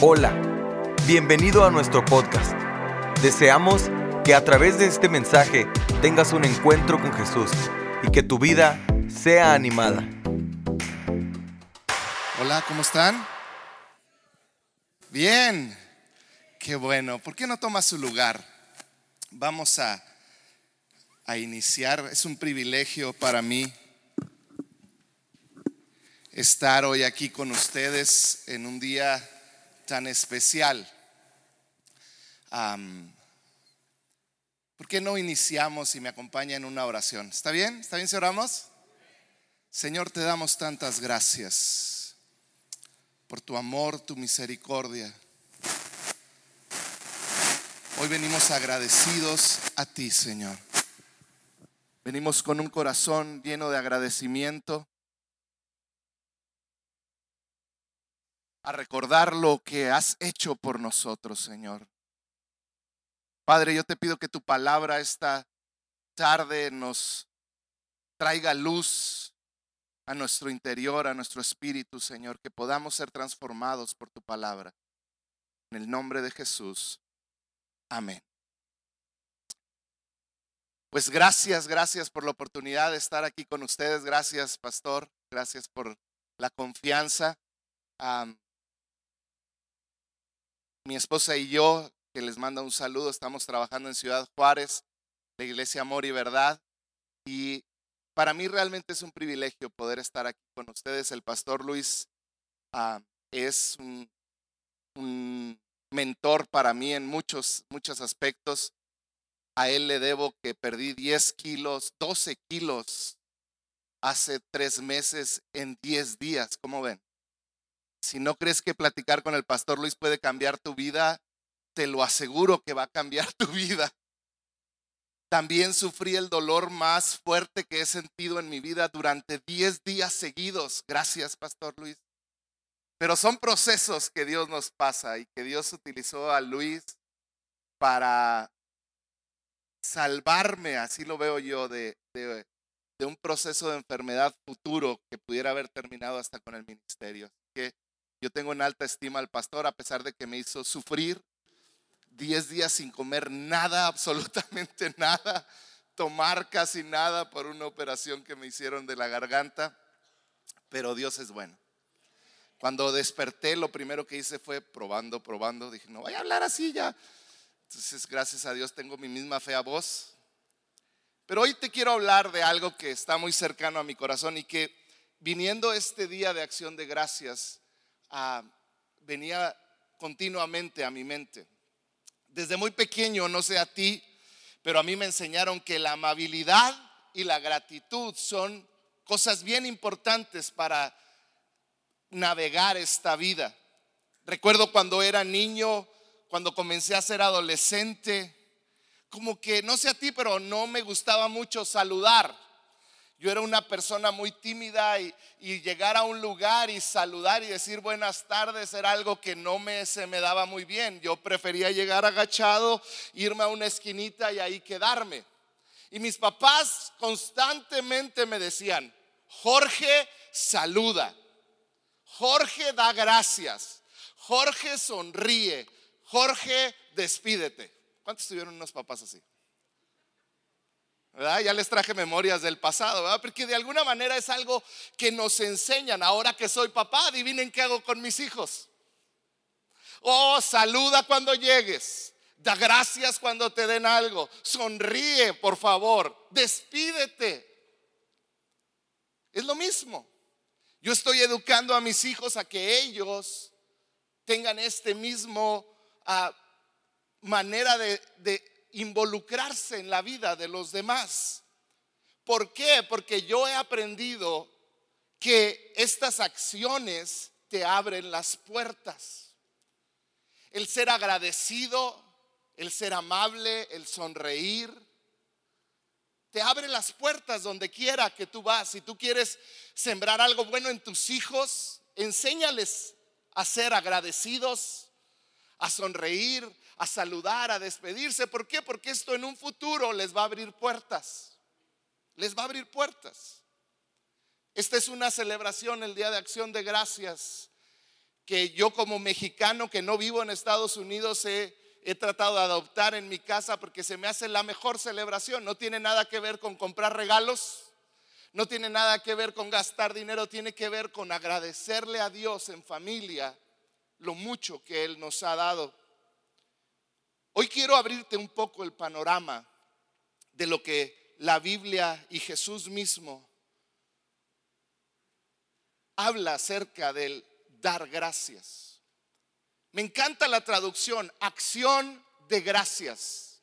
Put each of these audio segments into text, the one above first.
Hola, bienvenido a nuestro podcast. Deseamos que a través de este mensaje tengas un encuentro con Jesús y que tu vida sea animada. Hola, ¿cómo están? Bien, qué bueno. ¿Por qué no toma su lugar? Vamos a, a iniciar. Es un privilegio para mí estar hoy aquí con ustedes en un día tan especial. ¿Por qué no iniciamos y me acompaña en una oración? ¿Está bien? ¿Está bien si oramos? Señor, te damos tantas gracias por tu amor, tu misericordia. Hoy venimos agradecidos a ti, Señor. Venimos con un corazón lleno de agradecimiento a recordar lo que has hecho por nosotros, Señor. Padre, yo te pido que tu palabra esta tarde nos traiga luz a nuestro interior, a nuestro espíritu, Señor, que podamos ser transformados por tu palabra. En el nombre de Jesús. Amén. Pues gracias, gracias por la oportunidad de estar aquí con ustedes. Gracias, pastor. Gracias por la confianza mi esposa y yo, que les manda un saludo, estamos trabajando en Ciudad Juárez, la Iglesia Amor y Verdad. Y para mí realmente es un privilegio poder estar aquí con ustedes. El pastor Luis ah, es un, un, mentor para mí en muchos, muchos aspectos. A él le debo que perdí 10 kilos, 12 kilos hace tres meses en 10 días. ¿Cómo ven? Si no crees que platicar con el pastor Luis puede cambiar tu vida, te lo aseguro que va a cambiar tu vida. También sufrí el dolor más fuerte que he sentido en mi vida durante 10 días seguidos. Gracias, Pastor Luis. Pero son procesos que Dios nos pasa y que Dios utilizó a Luis para salvarme, así lo veo yo, de, un proceso de enfermedad futuro que pudiera haber terminado hasta con el ministerio. Yo tengo en alta estima al pastor a pesar de que me hizo sufrir 10 días sin comer nada, absolutamente nada, tomar casi nada por una operación que me hicieron de la garganta, pero Dios es bueno. Cuando desperté, lo primero que hice fue probando, probando. Dije, no voy a hablar así ya. Entonces, gracias a Dios, tengo mi misma fea voz. Pero hoy te quiero hablar de algo que está muy cercano a mi corazón y que viniendo este día de acción de gracias, venía continuamente a mi mente. Desde muy pequeño, no sé a ti, pero a mí me enseñaron que la amabilidad y la gratitud son cosas bien importantes para navegar esta vida. Recuerdo cuando era niño, cuando comencé a ser adolescente, como que, no sé a ti, pero no me gustaba mucho saludar. Yo era una persona muy tímida y, llegar a un lugar y saludar y decir buenas tardes era algo que no me, se me daba muy bien. Yo prefería llegar agachado, irme a una esquinita y ahí quedarme. Y mis papás constantemente me decían, Jorge saluda, Jorge da gracias, Jorge sonríe, Jorge despídete. ¿Cuántos tuvieron unos papás así? Ya les traje memorias del pasado. Porque de alguna manera es algo que nos enseñan. Ahora que soy papá, adivinen qué hago con mis hijos. Oh, saluda cuando llegues. Da gracias cuando te den algo. Sonríe, por favor. Despídete. Es lo mismo. Yo estoy educando a mis hijos a que ellos tengan este mismo ah, manera de involucrarse en la vida de los demás. ¿Por qué? Porque yo he aprendido que estas acciones te abren las puertas. El ser agradecido, el ser amable, el sonreír, te abre las puertas donde quiera que tú vas. Si tú quieres sembrar algo bueno en tus hijos, enséñales a ser agradecidos, a sonreír, a saludar, a despedirse. ¿Por qué? Porque esto en un futuro les va a abrir puertas. Les va a abrir puertas. Esta es una celebración, el Día de Acción de Gracias, que yo como mexicano que no vivo en Estados Unidos he, he tratado de adoptar en mi casa porque se me hace la mejor celebración. No tiene nada que ver con comprar regalos, no tiene nada que ver con gastar dinero, tiene que ver con agradecerle a Dios en familia lo mucho que Él nos ha dado. Hoy quiero abrirte un poco el panorama de lo que la Biblia y Jesús mismo habla acerca del dar gracias. Me encanta la traducción, acción de gracias.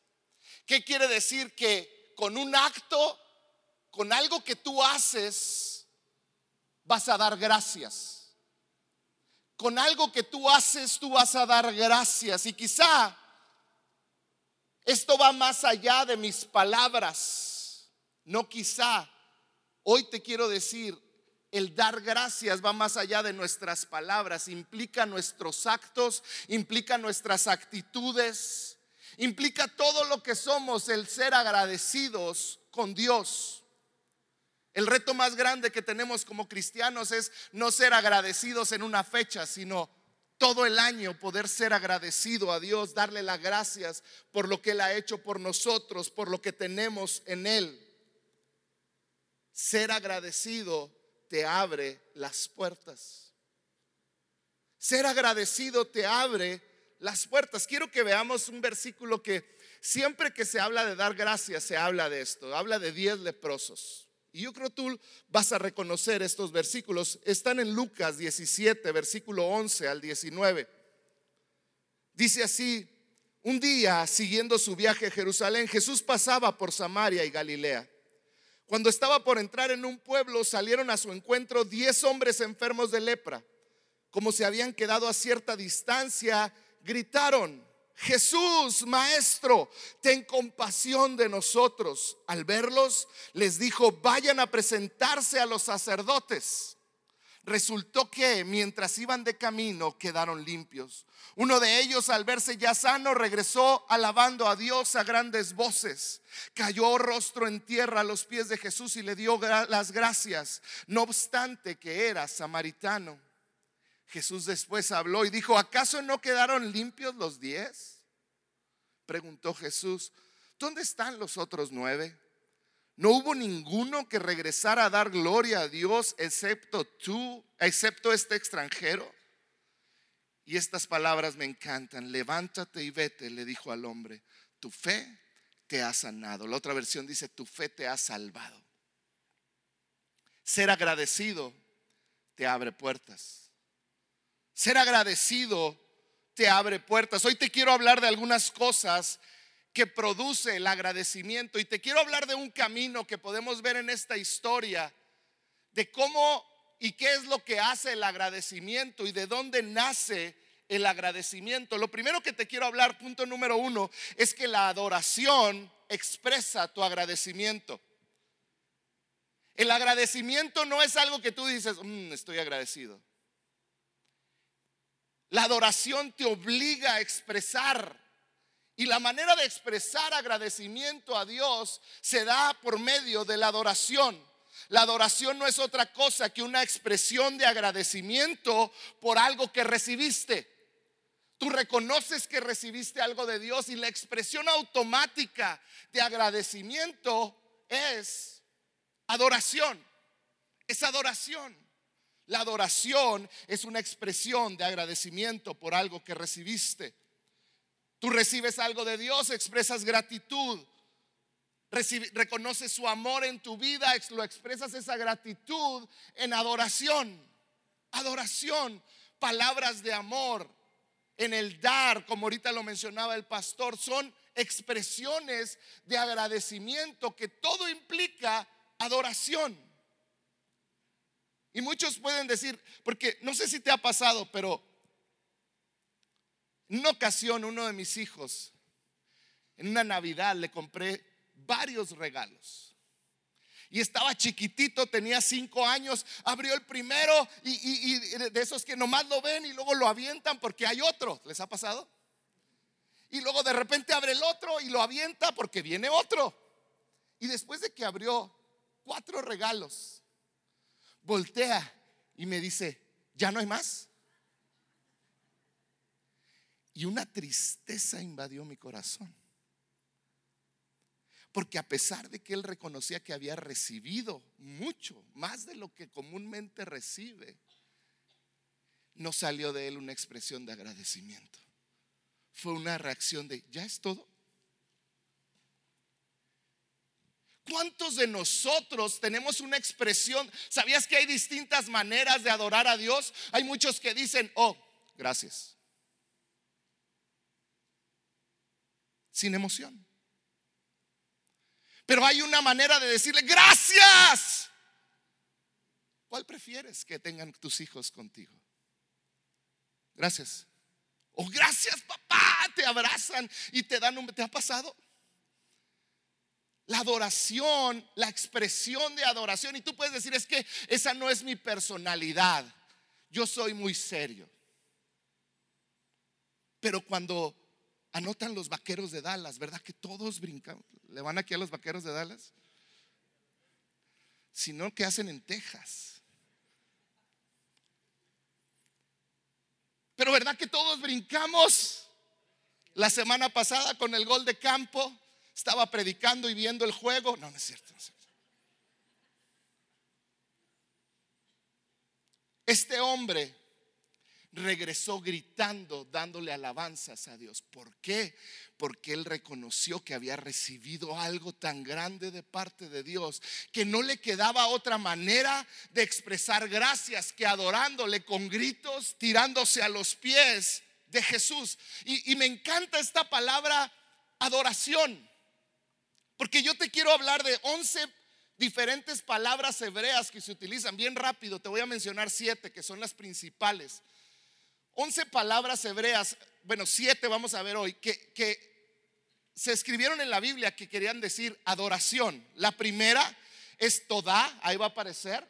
¿Qué quiere decir? Que con un acto, con algo que tú haces, vas a dar gracias. Con algo que tú haces, tú vas a dar gracias. Y quizá esto va más allá de mis palabras. No quizá. Hoy te quiero decir, el dar gracias va más allá de nuestras palabras, implica nuestros actos, implica nuestras actitudes, implica todo lo que somos, el ser agradecidos con Dios. El reto más grande que tenemos como cristianos es no ser agradecidos en una fecha, sino todo el año poder ser agradecido a Dios, darle las gracias por lo que Él ha hecho por nosotros, por lo que tenemos en Él. Ser agradecido te abre las puertas. Ser agradecido te abre las puertas. Quiero que veamos un versículo que siempre que se habla de dar gracias se habla de esto. Habla de diez leprosos. Y yo creo tú vas a reconocer estos versículos. Están en Lucas 17, versículo 11 al 19. Dice así, un día siguiendo su viaje a Jerusalén, Jesús pasaba por Samaria y Galilea. Cuando estaba por entrar en un pueblo, salieron a su encuentro diez hombres enfermos de lepra. Como se habían quedado a cierta distancia, gritaron, Jesús, Maestro, ten compasión de nosotros. Al verlos, les dijo, vayan a presentarse a los sacerdotes. Resultó que mientras iban de camino quedaron limpios. Uno de ellos al verse ya sano regresó alabando a Dios a grandes voces. Cayó rostro en tierra a los pies de Jesús y le dio las gracias, no obstante que era samaritano. Jesús después habló y dijo, ¿acaso no quedaron limpios los diez? Preguntó Jesús, ¿dónde están los otros nueve? No hubo ninguno que regresara a dar gloria a Dios excepto tú, excepto este extranjero. Y estas palabras me encantan. Levántate y vete, le dijo al hombre. Tu fe te ha sanado. La otra versión dice, tu fe te ha salvado. Ser agradecido te abre puertas. Ser agradecido te abre puertas. Hoy te quiero hablar de algunas cosas que produce el agradecimiento. Y te quiero hablar de un camino que podemos ver en esta historia, de cómo y qué es lo que hace el agradecimiento y de dónde nace el agradecimiento. Lo primero que te quiero hablar, punto número uno, es que la adoración expresa tu agradecimiento. El agradecimiento no es algo que tú dices, mm, estoy agradecido. La adoración te obliga a expresar y la manera de expresar agradecimiento a Dios se da por medio de la adoración. La adoración no es otra cosa que una expresión de agradecimiento por algo que recibiste. Tú reconoces que recibiste algo de Dios y la expresión automática de agradecimiento es adoración. Es adoración. La adoración es una expresión de agradecimiento por algo que recibiste. Tú recibes algo de Dios, expresas gratitud, reconoces su amor en tu vida, lo expresas esa gratitud en adoración. Adoración, palabras de amor, en el dar, como ahorita lo mencionaba el pastor, son expresiones de agradecimiento que todo implica adoración. Y muchos pueden decir, porque no sé si te ha pasado, pero en una ocasión, uno de mis hijos, en una Navidad, le compré varios regalos. Y estaba chiquitito, tenía cinco años, abrió el primero y, de esos que nomás lo ven y luego lo avientan porque hay otro. ¿Les ha pasado? Y luego de repente abre el otro y lo avienta porque viene otro. Y después de que abrió cuatro regalos, voltea y me dice, ¿ya no hay más? Y una tristeza invadió mi corazón. Porque a pesar de que él reconocía que había recibido mucho, más de lo que comúnmente recibe, no salió de él una expresión de agradecimiento. Fue una reacción de, ¿ya es todo? ¿Cuántos de nosotros tenemos una expresión? ¿Sabías que hay distintas maneras de adorar a Dios? Hay muchos que dicen, oh, gracias. Sin emoción. Pero hay una manera de decirle, gracias. ¿Cuál prefieres que tengan tus hijos contigo? Gracias. O gracias papá, te abrazan y te dan un... ¿Te ha pasado? La adoración, la expresión de adoración. Y tú puedes decir, es que esa no es mi personalidad. Yo soy muy serio. Pero cuando anotan los vaqueros de Dallas, ¿verdad que todos brincan? ¿Le van aquí a los vaqueros de Dallas? Sino que hacen en Texas. Pero ¿verdad que todos brincamos? La semana pasada con el gol de campo estaba predicando y viendo el juego. No, no es cierto. Este hombre regresó gritando, dándole alabanzas a Dios. ¿Por qué? Porque él reconoció que había recibido algo tan grande de parte de Dios que no le quedaba otra manera de expresar gracias que adorándole con gritos, tirándose a los pies de Jesús. Y, y me encanta esta palabra adoración. Porque yo te quiero hablar de 11 diferentes palabras hebreas que se utilizan. Bien rápido, te voy a mencionar siete que son las principales. 11 palabras hebreas, bueno, siete vamos a ver hoy, que, que se escribieron en la Biblia que querían decir adoración. La primera es Todá, ahí va a aparecer.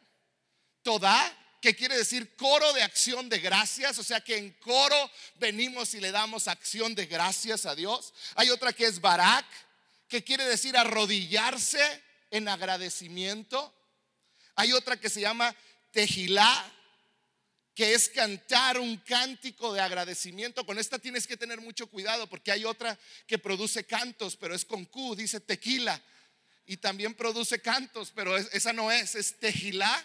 Todá, que quiere decir coro de acción de gracias, o sea que en coro venimos y le damos acción de gracias a Dios. Hay otra que es Barak, que quiere decir arrodillarse en agradecimiento. Hay otra que se llama Tejilá, que es cantar un cántico de agradecimiento. Con esta tienes que tener mucho cuidado porque hay otra que produce cantos, pero es con Q, dice tequila. Y también produce cantos, pero esa no es, es tejilá.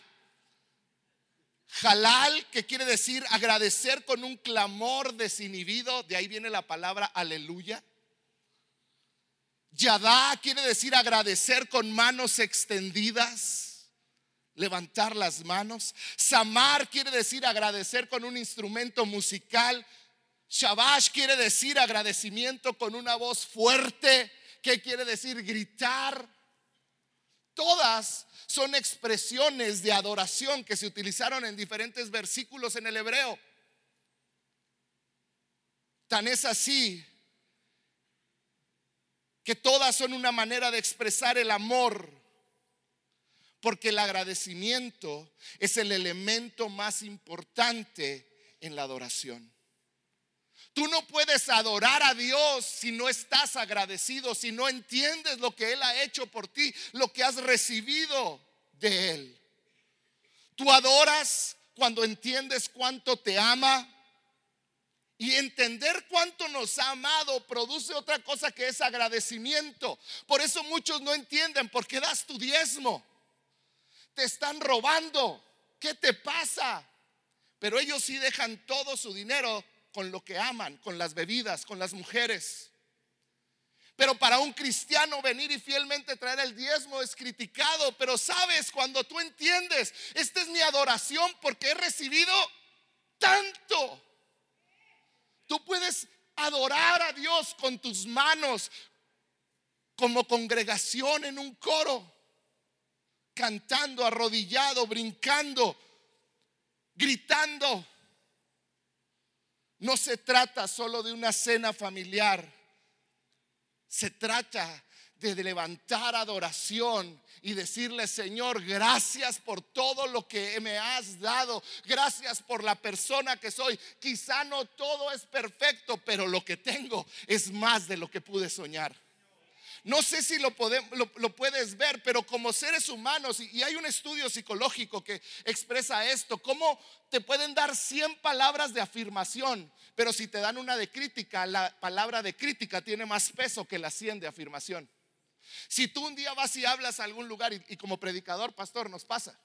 Halal, que quiere decir agradecer con un clamor desinhibido, de ahí viene la palabra aleluya. Yadá quiere decir agradecer con manos extendidas, levantar las manos. Samar quiere decir agradecer con un instrumento musical. Shabash quiere decir agradecimiento con una voz fuerte. ¿Qué quiere decir gritar? Todas son expresiones de adoración que se utilizaron en diferentes versículos en el hebreo. Tan es así que todas son una manera de expresar el amor, porque el agradecimiento es el elemento más importante en la adoración. Tú no puedes adorar a Dios si no estás agradecido, si no entiendes lo que Él ha hecho por ti, lo que has recibido de Él. Tú adoras cuando entiendes cuánto te ama, y entender cuánto nos ha amado produce otra cosa que es agradecimiento. Por eso muchos no entienden por qué das tu diezmo. Te están robando. ¿Qué te pasa? Pero ellos sí dejan todo su dinero con lo que aman, con las bebidas, con las mujeres. Pero para un cristiano venir y fielmente traer el diezmo es criticado. Pero sabes, cuando tú entiendes, esta es mi adoración porque he recibido tanto. Tú puedes adorar a Dios con tus manos como congregación en un coro, cantando, arrodillado, brincando, gritando. No se trata solo de una cena familiar, se trata de levantar adoración y decirle, Señor, gracias por todo lo que me has dado. Gracias por la persona que soy. Quizá no todo es perfecto, pero lo que tengo es más de lo que pude soñar. no sé si lo, lo, puedes ver, pero como seres humanos, y, hay un estudio psicológico que expresa esto, cómo te pueden dar 100 palabras de afirmación, pero si te dan una de crítica, la palabra de crítica tiene más peso que la 100 de afirmación. Si tú un día vas y hablas a algún lugar y, como predicador, pastor, nos pasa,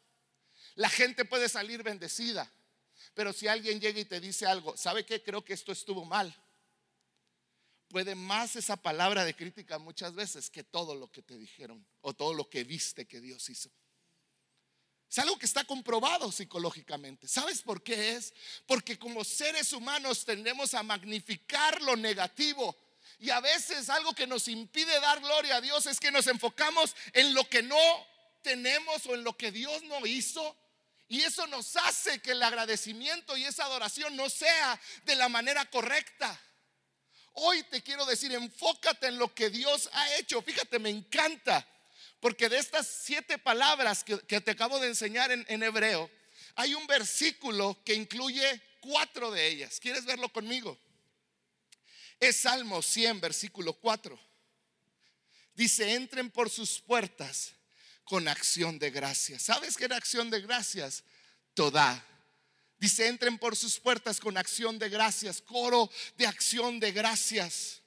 la gente puede salir bendecida, pero si alguien llega y te dice algo, ¿sabe qué? Creo que esto estuvo mal puede más esa palabra de crítica muchas veces que todo lo que te dijeron o todo lo que viste que Dios hizo. Es algo que está comprobado psicológicamente. ¿Sabes por qué es? Porque como seres humanos tendemos a magnificar lo negativo. Y a veces algo que nos impide dar gloria a Dios es que nos enfocamos en lo que no tenemos o en lo que Dios no hizo. Y eso nos hace que el agradecimiento y esa adoración no sea de la manera correcta. Hoy te quiero decir, enfócate en lo que Dios ha hecho. Fíjate, me encanta, porque de estas siete palabras que, te acabo de enseñar en, hebreo, hay un versículo que incluye cuatro de ellas. ¿Quieres verlo conmigo? Es Salmo 100, versículo 4. Dice, entren por sus puertas con acción de gracias. ¿Sabes qué era acción de gracias? Toda Dice, entren por sus puertas con acción de gracias, coro de acción de gracias.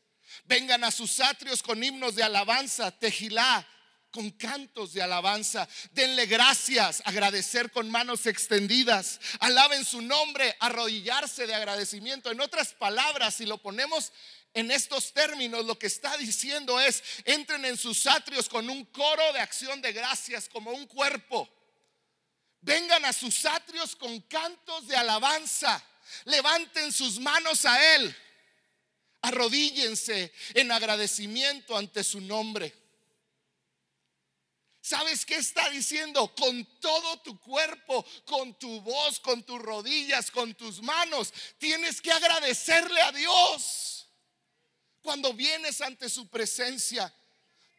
Vengan a sus atrios con himnos de alabanza, tejilá, con cantos de alabanza. Denle gracias, agradecer con manos extendidas. Alaben su nombre, arrodillarse de agradecimiento. En otras palabras, si lo ponemos en estos términos, lo que está diciendo es, entren en sus atrios con un coro de acción de gracias, como un cuerpo. Vengan a sus atrios con cantos de alabanza. Levanten sus manos a Él. Arrodíllense en agradecimiento ante su nombre. ¿Sabes qué está diciendo? Con todo tu cuerpo, con tu voz, con tus rodillas, con tus manos, tienes que agradecerle a Dios. Cuando vienes ante su presencia,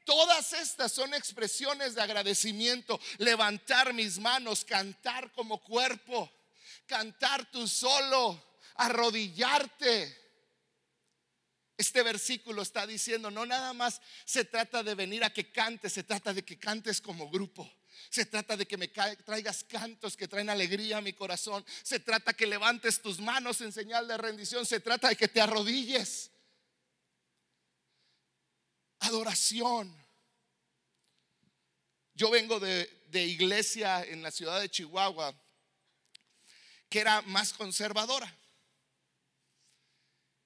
Todas estas son expresiones de agradecimiento. Levantar mis manos, cantar como cuerpo, cantar tú solo, arrodillarte. Este versículo está diciendo, no nada más se trata de venir a que cantes, se trata de que cantes como grupo. Se trata de que me traigas cantos que traen alegría a mi corazón. Se trata que levantes tus manos en señal de rendición. Se trata de que te arrodilles adoración. Yo vengo de, iglesia en la ciudad de Chihuahua que era más conservadora.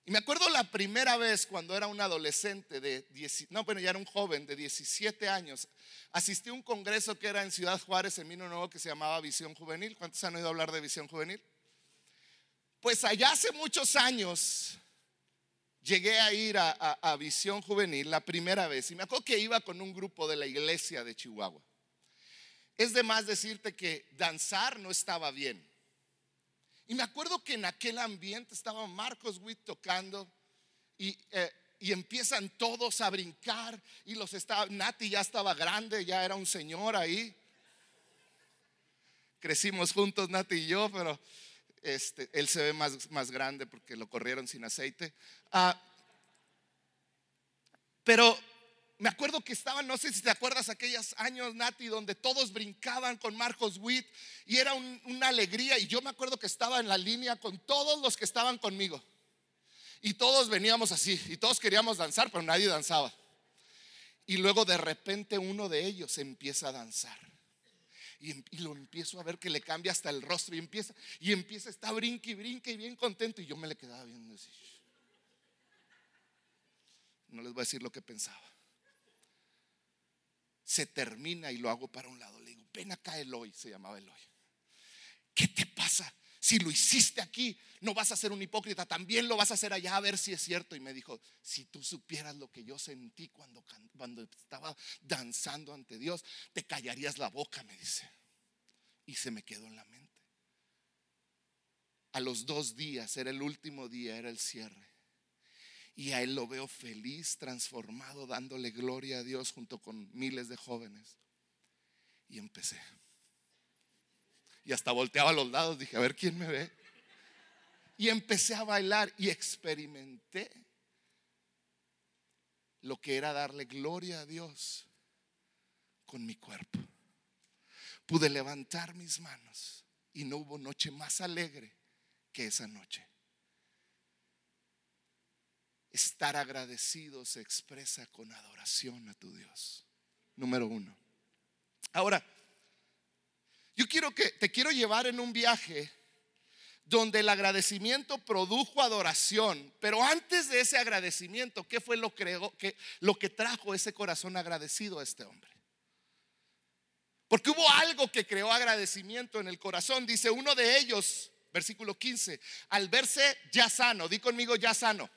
Y me acuerdo la primera vez cuando era un adolescente de no, bueno, ya era un joven de 17 años, asistí a un congreso que era en Ciudad Juárez en Mino Nuevo que se llamaba Visión Juvenil. ¿Cuántos han oído hablar de Visión Juvenil? Pues allá hace muchos años llegué a ir a, Visión Juvenil la primera vez y me acuerdo que iba con un grupo de la iglesia de Chihuahua. Es de más decirte que danzar no estaba bien. Y me acuerdo que en aquel ambiente estaba Marcos Witt tocando y, eh, y, empiezan todos a brincar y los estaba, Nati ya estaba grande, ya era un señor ahí. Crecimos juntos Nati y yo, pero este, él se ve más, más grande porque lo corrieron sin aceite. Ah, pero me acuerdo que estaban, no sé si te acuerdas aquellos años, Nati, donde todos brincaban con Marcos Witt y era una alegría. Y yo me acuerdo que estaba en la línea con todos los que estaban conmigo. Y todos veníamos así, y todos queríamos danzar, pero nadie danzaba. Y luego de repente uno de ellos empieza a danzar y, lo empiezo a ver que le cambia hasta el rostro y empieza, y empieza, está brinque y brinque y bien contento. Y yo me le quedaba viendo así. No les voy a decir lo que pensaba. Se termina y lo hago para un lado. Le digo, ven acá Eloy, se llamaba Eloy. ¿Qué te pasa? Si lo hiciste aquí, no vas a ser un hipócrita, también lo vas a hacer allá a ver si es cierto. Y me dijo, si tú supieras lo que yo sentí cuando, cuando estaba danzando ante Dios, te callarías la boca, me dice. Y se me quedó en la mente. A los dos días, era el último día, era el cierre. Y a él lo veo feliz, transformado, dándole gloria a Dios junto con miles de jóvenes. Y empecé. Y hasta volteaba a los lados, dije, a ver quién me ve. Y empecé a bailar y experimenté lo que era darle gloria a Dios con mi cuerpo. Pude levantar mis manos y no hubo noche más alegre que esa noche. Estar agradecido se expresa con adoración a tu Dios. Número uno. Ahora, yo quiero que te quiero llevar en un viaje donde el agradecimiento produjo adoración, pero antes de ese agradecimiento, ¿qué fue lo, que, lo que trajo ese corazón agradecido a este hombre? Porque hubo algo que creó agradecimiento en el corazón. Dice uno de ellos, versículo 15, al verse ya sano, di conmigo ya sano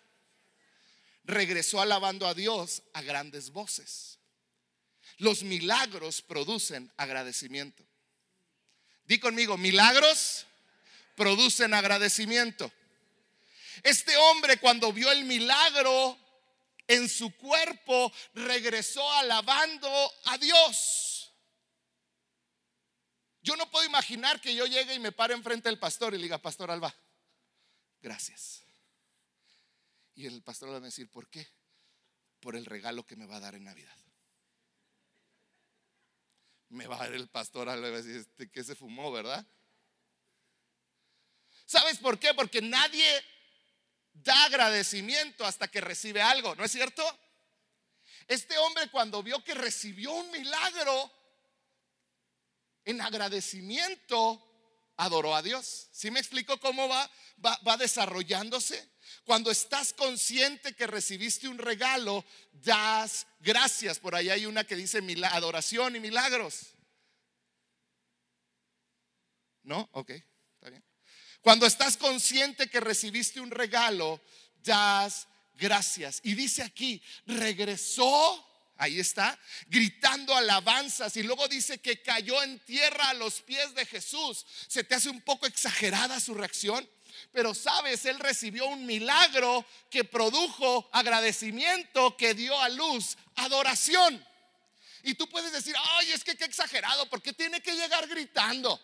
regresó alabando a Dios a grandes voces. Los milagros producen agradecimiento. Di conmigo, milagros producen agradecimiento. Este hombre cuando vio el milagro en su cuerpo, regresó alabando a Dios. Yo no puedo imaginar que yo llegue y me pare enfrente del pastor y le diga, Pastor Alba, gracias. Y el pastor le va a decir, ¿por qué? Por el regalo que me va a dar en Navidad. Me va a dar el pastor a decir, este, que se fumó, ¿verdad? ¿Sabes por qué? Porque nadie da agradecimiento hasta que recibe algo, ¿no es cierto? Este hombre cuando vio que recibió un milagro, en agradecimiento, adoró a Dios. ¿Sí me explico cómo va, va, va desarrollándose? Cuando estás consciente que recibiste un regalo, das gracias. Por ahí hay una que dice adoración y milagros. ¿No? Ok, está bien. Cuando estás consciente que recibiste un regalo, das gracias. Y dice aquí, regresó Ahí está, gritando alabanzas y luego dice que cayó en tierra a los pies de Jesús. ¿Se te hace un poco exagerada su reacción? Pero sabes, él recibió un milagro que produjo agradecimiento, que dio a luz adoración. Y tú puedes decir, ay, es que qué exagerado, ¿por qué tiene que llegar gritando?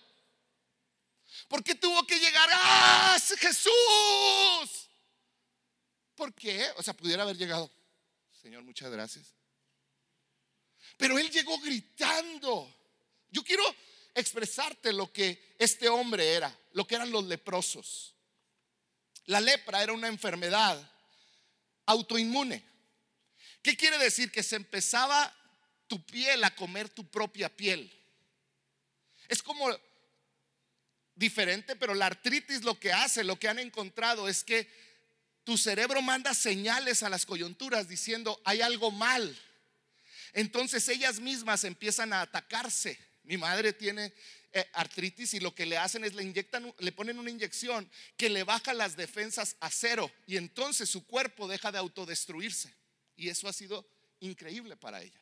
¿Por qué tuvo que llegar, ah, Jesús? ¿Por qué? O sea, pudiera haber llegado, Señor, muchas gracias. Pero él llegó gritando. Yo quiero expresarte lo que este hombre era, lo que eran los leprosos. La lepra era una enfermedad autoinmune. ¿Qué quiere decir? Que se empezaba tu piel a comer tu propia piel. Es como diferente, pero la artritis lo que hace, lo que han encontrado es que tu cerebro manda señales a las coyunturas diciendo hay algo mal. Entonces ellas mismas empiezan a atacarse. Mi madre tiene artritis y lo que le hacen es le inyectan, le ponen una inyección que le baja las defensas a cero y entonces su cuerpo deja de autodestruirse. Y eso ha sido increíble para ella.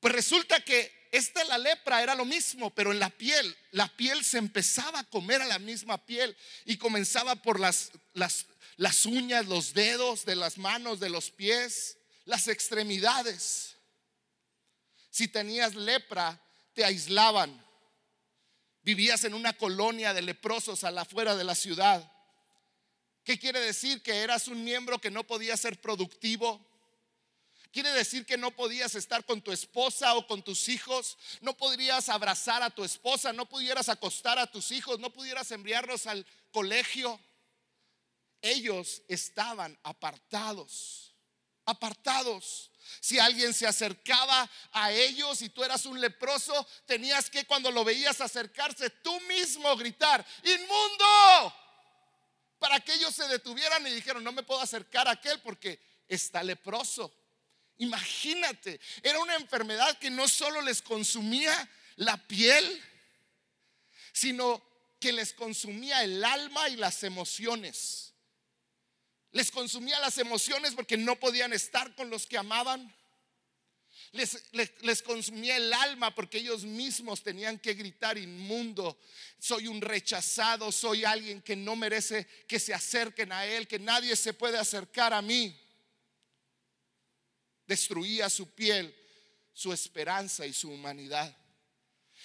Pues resulta que esta la lepra era lo mismo, pero en la piel, la piel se empezaba a comer a la misma piel y comenzaba por las, las, las uñas, los dedos de las manos, de los pies, las extremidades. Si tenías lepra, te aislaban. Vivías en una colonia de leprosos a la afuera de la ciudad. ¿Qué quiere decir? Que eras un miembro que no podía ser productivo. Quiere decir que no podías estar con tu esposa o con tus hijos, no podrías abrazar a tu esposa, no pudieras acostar a tus hijos, no pudieras enviarlos al colegio. Ellos estaban apartados, apartados. Si alguien se acercaba a ellos y tú eras un leproso, tenías que cuando lo veías acercarse tú mismo gritar, inmundo, para que ellos se detuvieran y dijeron, no me puedo acercar a aquel porque está leproso. Imagínate, era una enfermedad que no solo les consumía la piel, sino que les consumía el alma y las emociones. Les consumía las emociones porque no podían estar con los que amaban. Les, les, consumía el alma porque ellos mismos tenían que gritar inmundo, soy un rechazado, soy alguien que no merece que se acerquen a Él, que nadie se puede acercar a mí. Destruía su piel, su esperanza y su humanidad.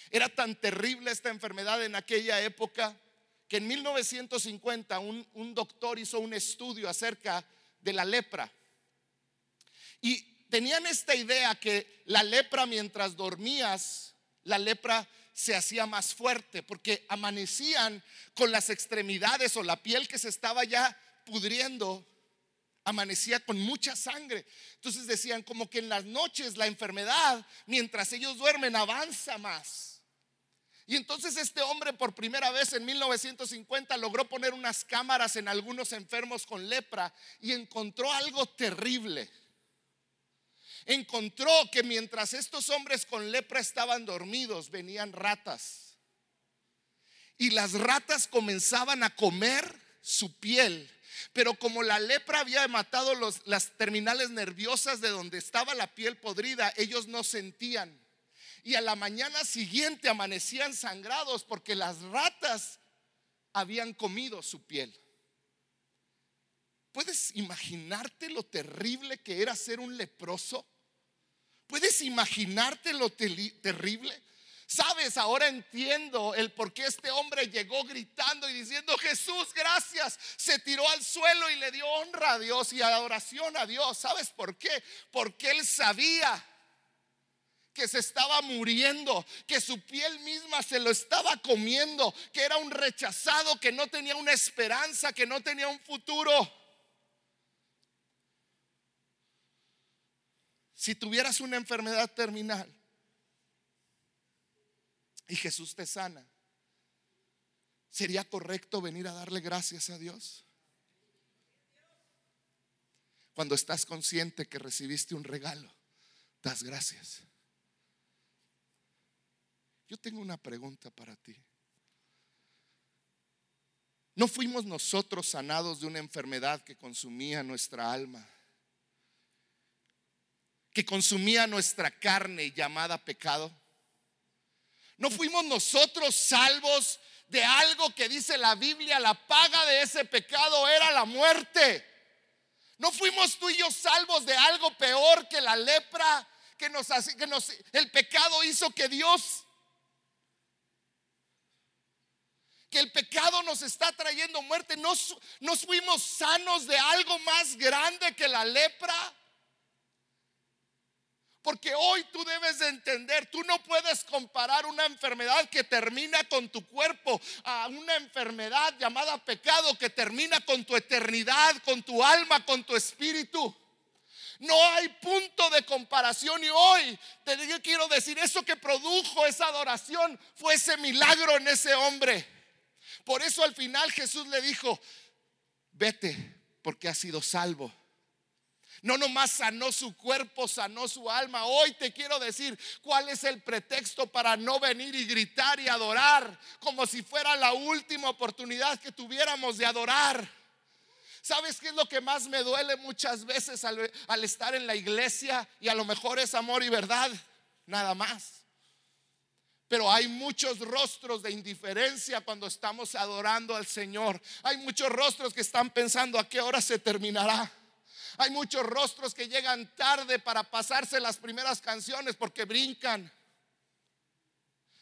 Era tan terrible esta enfermedad en aquella época que en 1950 un, doctor hizo un estudio acerca de la lepra. Y tenían esta idea que la lepra mientras dormías, la lepra se hacía más fuerte porque amanecían con las extremidades o la piel que se estaba ya pudriendo, amanecía con mucha sangre. Entonces decían como que en las noches la enfermedad, mientras ellos duermen, avanza más. Y entonces este hombre por primera vez en 1950 logró poner unas cámaras en algunos enfermos con lepra y encontró algo terrible encontró que mientras estos hombres con lepra estaban dormidos, venían ratas. Y las ratas comenzaban a comer su piel. Pero como la lepra había matado las terminales nerviosas de donde estaba la piel podrida, ellos no sentían. Y a la mañana siguiente amanecían sangrados porque las ratas habían comido su piel. ¿Puedes imaginarte lo terrible que era ser un leproso? ¿Puedes imaginarte lo terrible? Sabes, ahora entiendo el por qué este hombre llegó gritando y diciendo, Jesús, gracias. Se tiró al suelo y le dio honra a Dios y adoración a Dios. ¿Sabes por qué? Porque él sabía que se estaba muriendo, que su piel misma se lo estaba comiendo, que era un rechazado, que no tenía una esperanza, que no tenía un futuro. Si tuvieras una enfermedad terminal y Jesús te sana, ¿sería correcto venir a darle gracias a Dios? Cuando estás consciente que recibiste un regalo, das gracias. Yo tengo una pregunta para ti. ¿No fuimos nosotros sanados de una enfermedad que consumía nuestra alma? que consumía nuestra carne llamada pecado? ¿No fuimos nosotros salvos de algo que dice la Biblia, la paga de ese pecado era la muerte? ¿No fuimos tú y yo salvos de algo peor que la lepra que nos que nos el pecado hizo que Dios que el pecado nos está trayendo muerte, nos, nos fuimos sanos de algo más grande que la lepra. Porque hoy tú debes de entender, tú no puedes comparar una enfermedad que termina con tu cuerpo a una enfermedad llamada pecado que termina con tu eternidad, con tu alma, con tu espíritu. No hay punto de comparación y hoy te quiero decir, eso que produjo esa adoración fue ese milagro en ese hombre. Por eso al final Jesús le dijo, vete porque has sido salvo no nomás sanó su cuerpo, sanó su alma. Hoy te quiero decir cuál es el pretexto para no venir y gritar y adorar como si fuera la última oportunidad que tuviéramos de adorar. ¿Sabes qué es lo que más me duele muchas veces al, al estar en la iglesia? Y a lo mejor es amor y verdad, nada más. Pero hay muchos rostros de indiferencia cuando estamos adorando al Señor. Hay muchos rostros que están pensando a qué hora se terminará. Hay muchos rostros que llegan tarde para pasarse las primeras canciones porque brincan.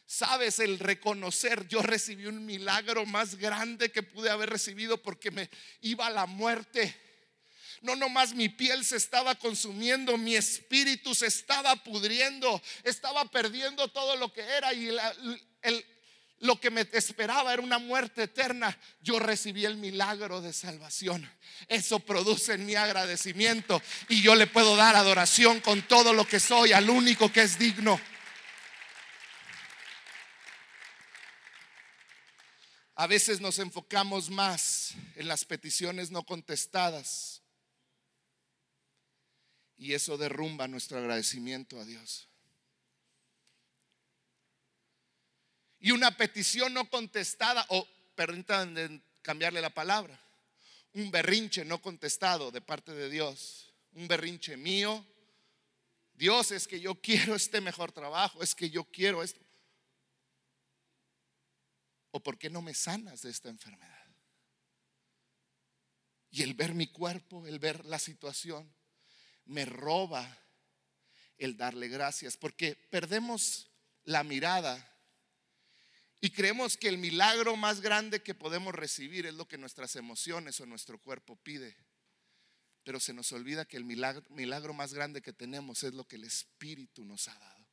Sabes, el reconocer, yo recibí un milagro más grande que pude haber recibido porque me iba a la muerte. No nomás mi piel se estaba consumiendo, mi espíritu se estaba pudriendo, estaba perdiendo todo lo que era y el, lo que me esperaba era una muerte eterna, yo recibí el milagro de salvación. Eso produce en mi agradecimiento y yo le puedo dar adoración con todo lo que soy al único que es digno. A veces nos enfocamos más en las peticiones no contestadas y eso derrumba nuestro agradecimiento a Dios. y una petición no contestada, o permítanme cambiarle la palabra, un berrinche no contestado de parte de Dios, un berrinche mío. Dios es que yo quiero este mejor trabajo, es que yo quiero esto. ¿O por qué no me sanas de esta enfermedad? Y el ver mi cuerpo, el ver la situación, me roba el darle gracias, porque perdemos la mirada y creemos que el milagro más grande que podemos recibir es lo que nuestras emociones o nuestro cuerpo pide. Pero se nos olvida que el milagro, milagro más grande que tenemos es lo que el Espíritu nos ha dado.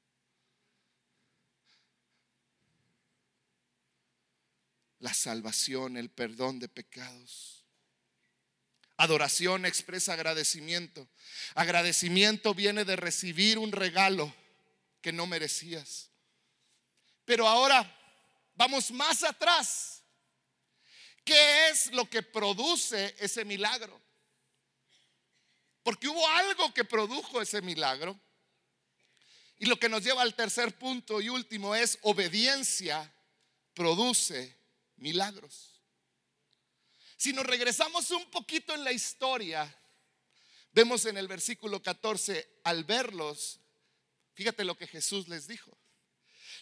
La salvación, el perdón de pecados. Adoración expresa agradecimiento. Agradecimiento viene de recibir un regalo que no merecías. Pero ahora vamos más atrás. ¿Qué es lo que produce ese milagro? Porque hubo algo que produjo ese milagro. Y lo que nos lleva al tercer punto y último es obediencia produce milagros. Si nos regresamos un poquito en la historia, vemos en el versículo 14, al verlos, fíjate lo que Jesús les dijo.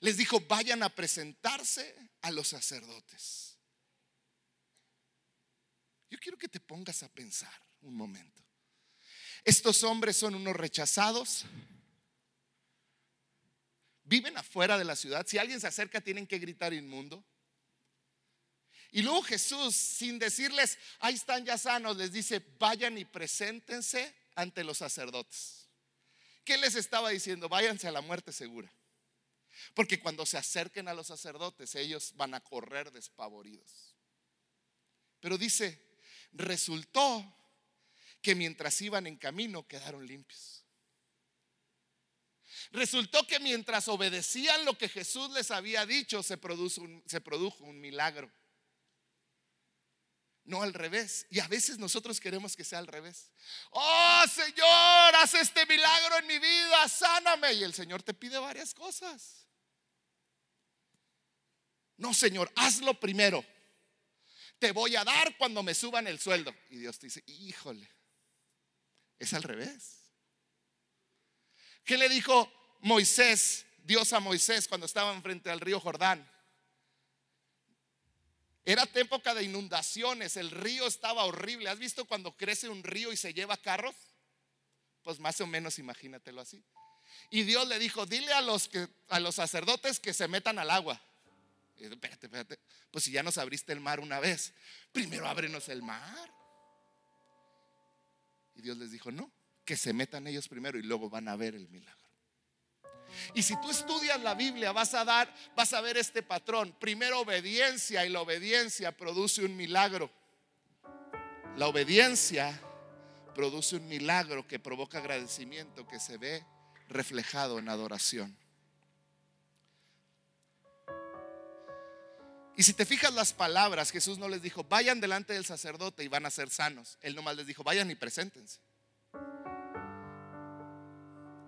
Les dijo, vayan a presentarse a los sacerdotes. Yo quiero que te pongas a pensar un momento. Estos hombres son unos rechazados. Viven afuera de la ciudad. Si alguien se acerca, tienen que gritar inmundo. Y luego Jesús, sin decirles, ahí están ya sanos, les dice, vayan y preséntense ante los sacerdotes. ¿Qué les estaba diciendo? Váyanse a la muerte segura. Porque cuando se acerquen a los sacerdotes, ellos van a correr despavoridos. Pero dice, resultó que mientras iban en camino quedaron limpios. Resultó que mientras obedecían lo que Jesús les había dicho, se, produjo un, se produjo un milagro. No al revés. Y a veces nosotros queremos que sea al revés. Oh Señor, haz este milagro en mi vida, sáname. Y el Señor te pide varias cosas. No, Señor, hazlo primero. Te voy a dar cuando me suban el sueldo. Y Dios te dice, híjole, es al revés. ¿Qué le dijo Moisés, Dios a Moisés cuando estaban frente al río Jordán? Era época de inundaciones, el río estaba horrible. ¿Has visto cuando crece un río y se lleva carros? Pues más o menos imagínatelo así. Y Dios le dijo, dile a los, sacerdotes que se metan al agua. espérate, espérate. Pues si ya nos abriste el mar una vez, primero ábrenos el mar. Y Dios les dijo, no, que se metan ellos primero y luego van a ver el milagro. Y si tú estudias la Biblia, vas a dar, vas a ver este patrón. Primero obediencia y la obediencia produce un milagro. La obediencia produce un milagro que provoca agradecimiento que se ve reflejado en adoración. Y si te fijas las palabras, Jesús no les dijo, vayan delante del sacerdote y van a ser sanos. Él nomás les dijo, vayan y preséntense.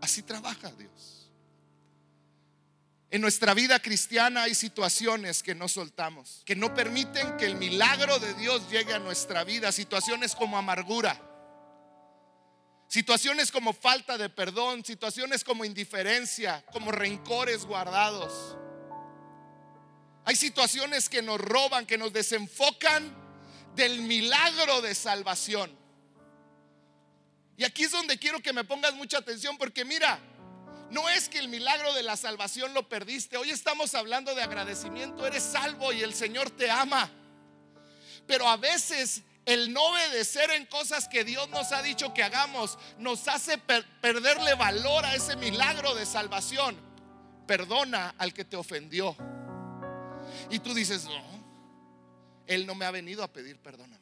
Así trabaja Dios. En nuestra vida cristiana hay situaciones que no soltamos, que no permiten que el milagro de Dios llegue a nuestra vida. Situaciones como amargura, situaciones como falta de perdón, situaciones como indiferencia, como rencores guardados. Hay situaciones que nos roban, que nos desenfocan del milagro de salvación. Y aquí es donde quiero que me pongas mucha atención porque mira, no es que el milagro de la salvación lo perdiste. Hoy estamos hablando de agradecimiento. Eres salvo y el Señor te ama. Pero a veces el no obedecer en cosas que Dios nos ha dicho que hagamos nos hace perderle valor a ese milagro de salvación. Perdona al que te ofendió. Y tú dices, no, Él no me ha venido a pedir perdón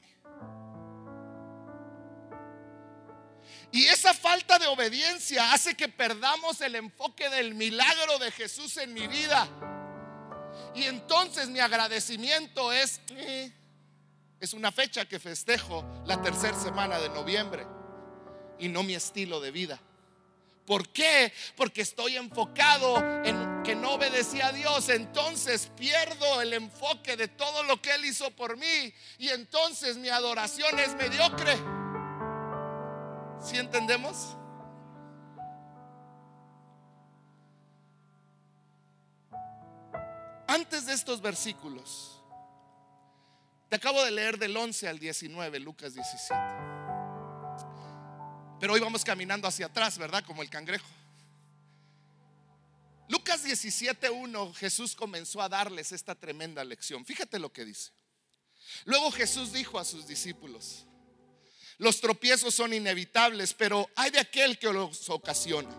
Y esa falta de obediencia hace que perdamos el enfoque del milagro de Jesús en mi vida. Y entonces mi agradecimiento es, eh, es una fecha que festejo la tercera semana de noviembre y no mi estilo de vida. ¿Por qué? Porque estoy enfocado en que no obedecía a Dios. Entonces pierdo el enfoque de todo lo que Él hizo por mí. Y entonces mi adoración es mediocre. ¿Sí entendemos? Antes de estos versículos, te acabo de leer del 11 al 19, Lucas 17. Pero hoy vamos caminando hacia atrás, ¿verdad? Como el cangrejo. Lucas 17.1, Jesús comenzó a darles esta tremenda lección. Fíjate lo que dice. Luego Jesús dijo a sus discípulos, Los tropiezos son inevitables, pero hay de aquel que los ocasiona.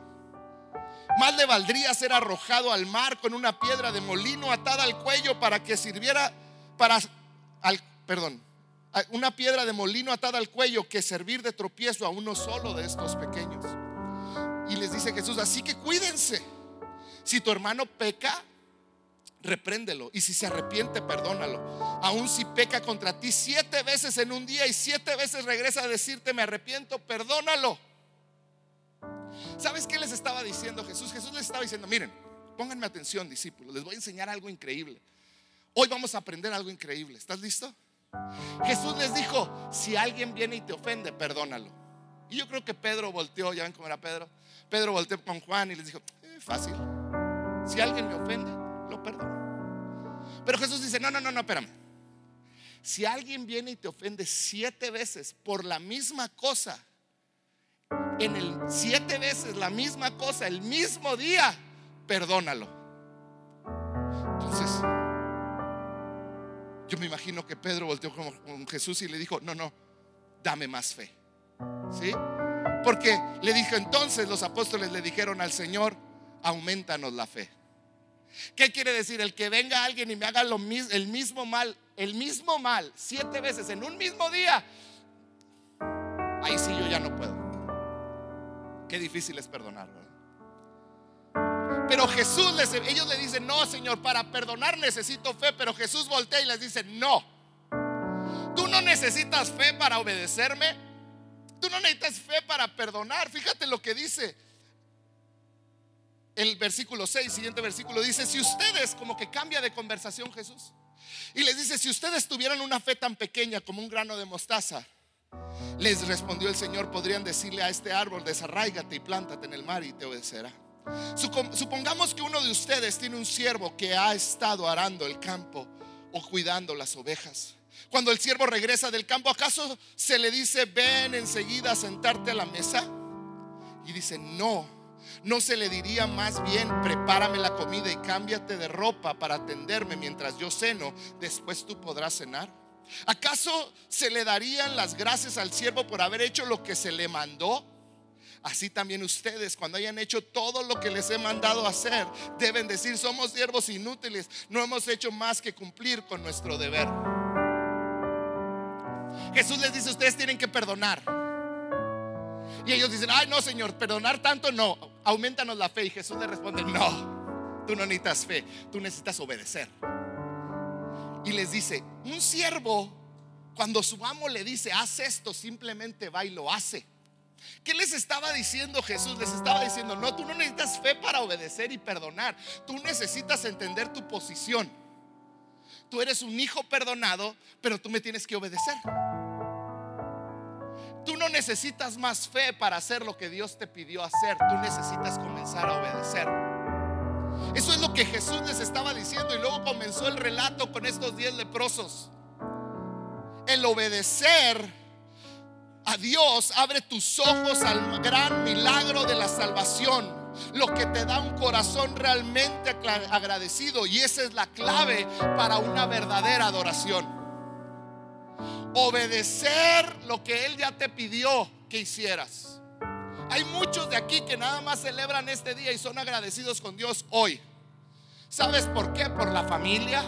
Más le valdría ser arrojado al mar con una piedra de molino atada al cuello para que sirviera para al, perdón, una piedra de molino atada al cuello que servir de tropiezo a uno solo de estos pequeños. Y les dice Jesús, así que cuídense. Si tu hermano peca, repréndelo. Y si se arrepiente, perdónalo. Aun si peca contra ti siete veces en un día y siete veces regresa a decirte, me arrepiento, perdónalo. ¿Sabes qué les estaba diciendo Jesús? Jesús les estaba diciendo, miren, pónganme atención, discípulos, les voy a enseñar algo increíble. Hoy vamos a aprender algo increíble. ¿Estás listo? Jesús les dijo, si alguien viene y te ofende, perdónalo. Y yo creo que Pedro volteó, ya ven cómo era Pedro. Pedro volteó con Juan y les dijo, eh, fácil. Si alguien me ofende. Pero Jesús dice, no, no, no, no, espérame. Si alguien viene y te ofende siete veces por la misma cosa, en el siete veces la misma cosa, el mismo día, perdónalo. Entonces, yo me imagino que Pedro volteó con Jesús y le dijo, no, no, dame más fe. ¿Sí? Porque le dijo entonces, los apóstoles le dijeron al Señor, aumentanos la fe. ¿Qué quiere decir? El que venga alguien y me haga lo el mismo mal, el mismo mal, siete veces en un mismo día, ahí sí yo ya no puedo. Qué difícil es perdonar, pero Jesús les, ellos le dicen, no, Señor, para perdonar necesito fe. Pero Jesús voltea y les dice, no. Tú no necesitas fe para obedecerme. Tú no necesitas fe para perdonar. Fíjate lo que dice el versículo 6, siguiente versículo, dice, si ustedes, como que cambia de conversación Jesús, y les dice, si ustedes tuvieran una fe tan pequeña como un grano de mostaza, les respondió el Señor, podrían decirle a este árbol, desarráigate y plántate en el mar y te obedecerá. Supongamos que uno de ustedes tiene un siervo que ha estado arando el campo o cuidando las ovejas. Cuando el siervo regresa del campo, ¿acaso se le dice, ven enseguida a sentarte a la mesa? Y dice, no, no se le diría más bien, prepárame la comida y cámbiate de ropa para atenderme mientras yo ceno, después tú podrás cenar. ¿Acaso se le darían las gracias al siervo por haber hecho lo que se le mandó? Así también ustedes, cuando hayan hecho todo lo que les he mandado hacer, deben decir, somos siervos inútiles, no hemos hecho más que cumplir con nuestro deber. Jesús les dice, ustedes tienen que perdonar. Y ellos dicen, ay no, Señor, perdonar tanto no, aumentanos la fe. Y Jesús les responde, no, tú no necesitas fe, tú necesitas obedecer. Y les dice, un siervo, cuando su amo le dice, haz esto, simplemente va y lo hace. ¿Qué les estaba diciendo Jesús? Les estaba diciendo, no, tú no necesitas fe para obedecer y perdonar. Tú necesitas entender tu posición. Tú eres un hijo perdonado, pero tú me tienes que obedecer. Tú no necesitas más fe para hacer lo que Dios te pidió hacer. Tú necesitas comenzar a obedecer. Eso es lo que Jesús les estaba diciendo y luego comenzó el relato con estos diez leprosos. El obedecer a Dios, abre tus ojos al gran milagro de la salvación. Lo que te da un corazón realmente agradecido. Y esa es la clave para una verdadera adoración. Obedecer lo que Él ya te pidió que hicieras. Hay muchos de aquí que nada más celebran este día y son agradecidos con Dios hoy. ¿Sabes por qué? Por la familia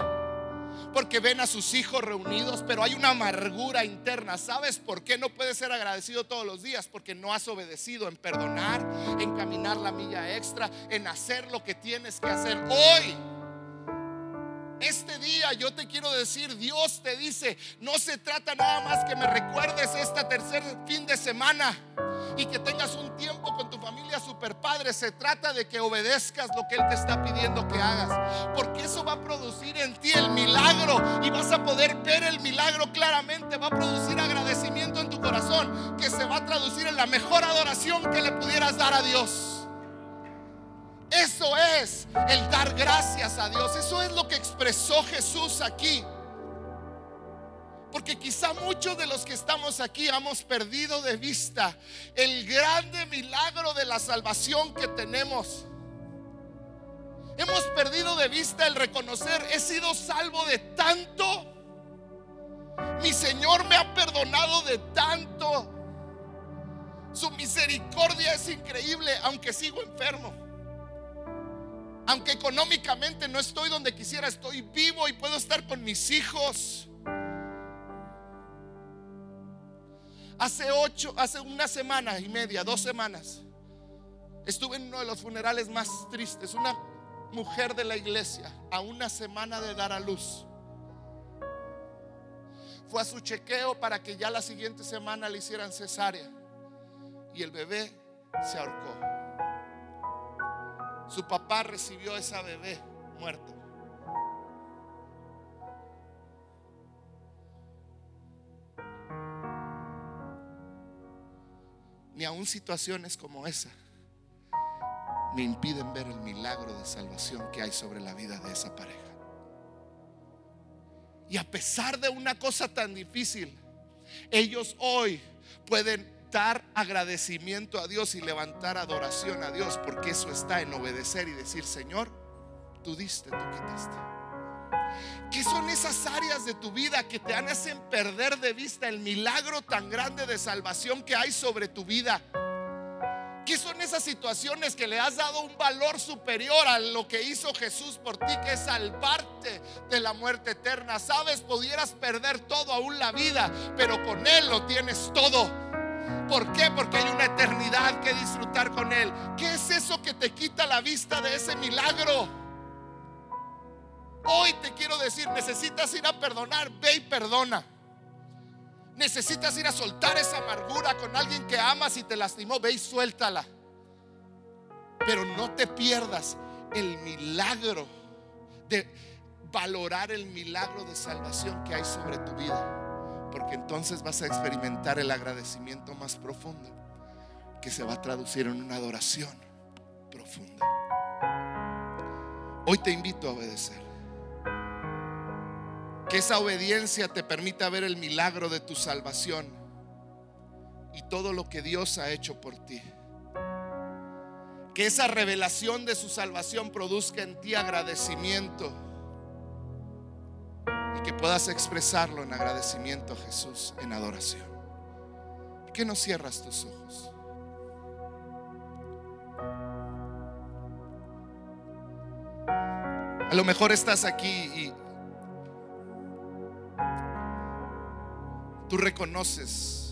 porque ven a sus hijos reunidos, pero hay una amargura interna. ¿Sabes por qué no puedes ser agradecido todos los días? Porque no has obedecido en perdonar, en caminar la milla extra, en hacer lo que tienes que hacer hoy. Este día yo te quiero decir, Dios te dice, no se trata nada más que me recuerdes este tercer fin de semana y que tengas un tiempo con tu familia super padre. Se trata de que obedezcas lo que Él te está pidiendo que hagas. Porque eso va a producir en ti el milagro y vas a poder ver el milagro claramente. Va a producir agradecimiento en tu corazón que se va a traducir en la mejor adoración que le pudieras dar a Dios. Eso es el dar gracias a Dios. Eso es lo que expresó Jesús aquí. Porque quizá muchos de los que estamos aquí hemos perdido de vista el grande milagro de la salvación que tenemos. Hemos perdido de vista el reconocer, he sido salvo de tanto. Mi Señor me ha perdonado de tanto. Su misericordia es increíble, aunque sigo enfermo. Aunque económicamente no estoy donde quisiera, estoy vivo y puedo estar con mis hijos. Hace ocho, hace una semana y media, dos semanas, estuve en uno de los funerales más tristes. Una mujer de la iglesia, a una semana de dar a luz, fue a su chequeo para que ya la siguiente semana le hicieran cesárea. Y el bebé se ahorcó. Su papá recibió a esa bebé muerta. Ni aún situaciones como esa me impiden ver el milagro de salvación que hay sobre la vida de esa pareja. Y a pesar de una cosa tan difícil, ellos hoy pueden dar agradecimiento a Dios y levantar adoración a Dios, porque eso está en obedecer y decir, Señor, tú diste, tú quitaste. ¿Qué son esas áreas de tu vida que te hacen perder de vista el milagro tan grande de salvación que hay sobre tu vida? ¿Qué son esas situaciones que le has dado un valor superior a lo que hizo Jesús por ti, que es salvarte de la muerte eterna? Sabes, pudieras perder todo, aún la vida, pero con Él lo tienes todo. ¿Por qué? Porque hay una eternidad que disfrutar con Él. ¿Qué es eso que te quita la vista de ese milagro? Hoy te quiero decir, necesitas ir a perdonar, ve y perdona. Necesitas ir a soltar esa amargura con alguien que amas y te lastimó. Ve y suéltala. Pero no te pierdas el milagro de valorar el milagro de salvación que hay sobre tu vida. Porque entonces vas a experimentar el agradecimiento más profundo que se va a traducir en una adoración profunda. Hoy te invito a obedecer. Que esa obediencia te permita ver el milagro de tu salvación y todo lo que Dios ha hecho por ti. Que esa revelación de su salvación produzca en ti agradecimiento y que puedas expresarlo en agradecimiento a Jesús en adoración. ¿Por qué no cierras tus ojos? A lo mejor estás aquí y tú reconoces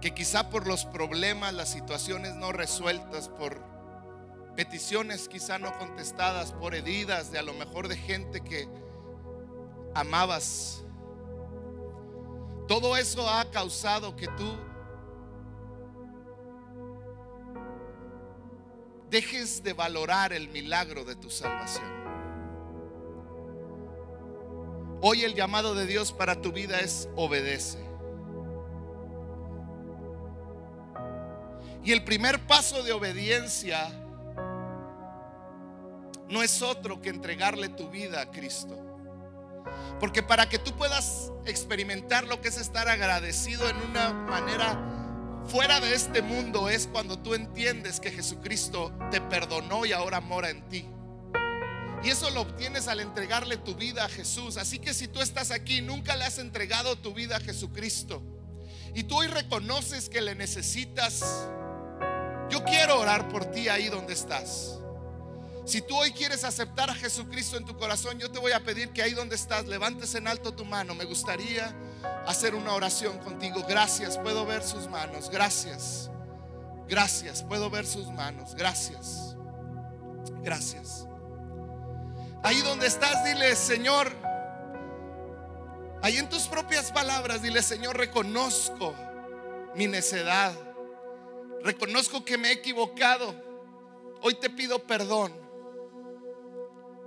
que quizá por los problemas, las situaciones no resueltas, por peticiones quizá no contestadas, por heridas de a lo mejor de gente que amabas, todo eso ha causado que tú dejes de valorar el milagro de tu salvación. Hoy el llamado de Dios para tu vida es obedece. Y el primer paso de obediencia no es otro que entregarle tu vida a Cristo. Porque para que tú puedas experimentar lo que es estar agradecido en una manera fuera de este mundo es cuando tú entiendes que Jesucristo te perdonó y ahora mora en ti. Y eso lo obtienes al entregarle tu vida a Jesús. Así que si tú estás aquí, nunca le has entregado tu vida a Jesucristo. Y tú hoy reconoces que le necesitas. Yo quiero orar por ti ahí donde estás. Si tú hoy quieres aceptar a Jesucristo en tu corazón, yo te voy a pedir que ahí donde estás levantes en alto tu mano. Me gustaría hacer una oración contigo. Gracias, puedo ver sus manos. Gracias. Gracias, puedo ver sus manos. Gracias. Gracias. Ahí donde estás, dile, Señor, ahí en tus propias palabras, dile, Señor, reconozco mi necedad. Reconozco que me he equivocado. Hoy te pido perdón.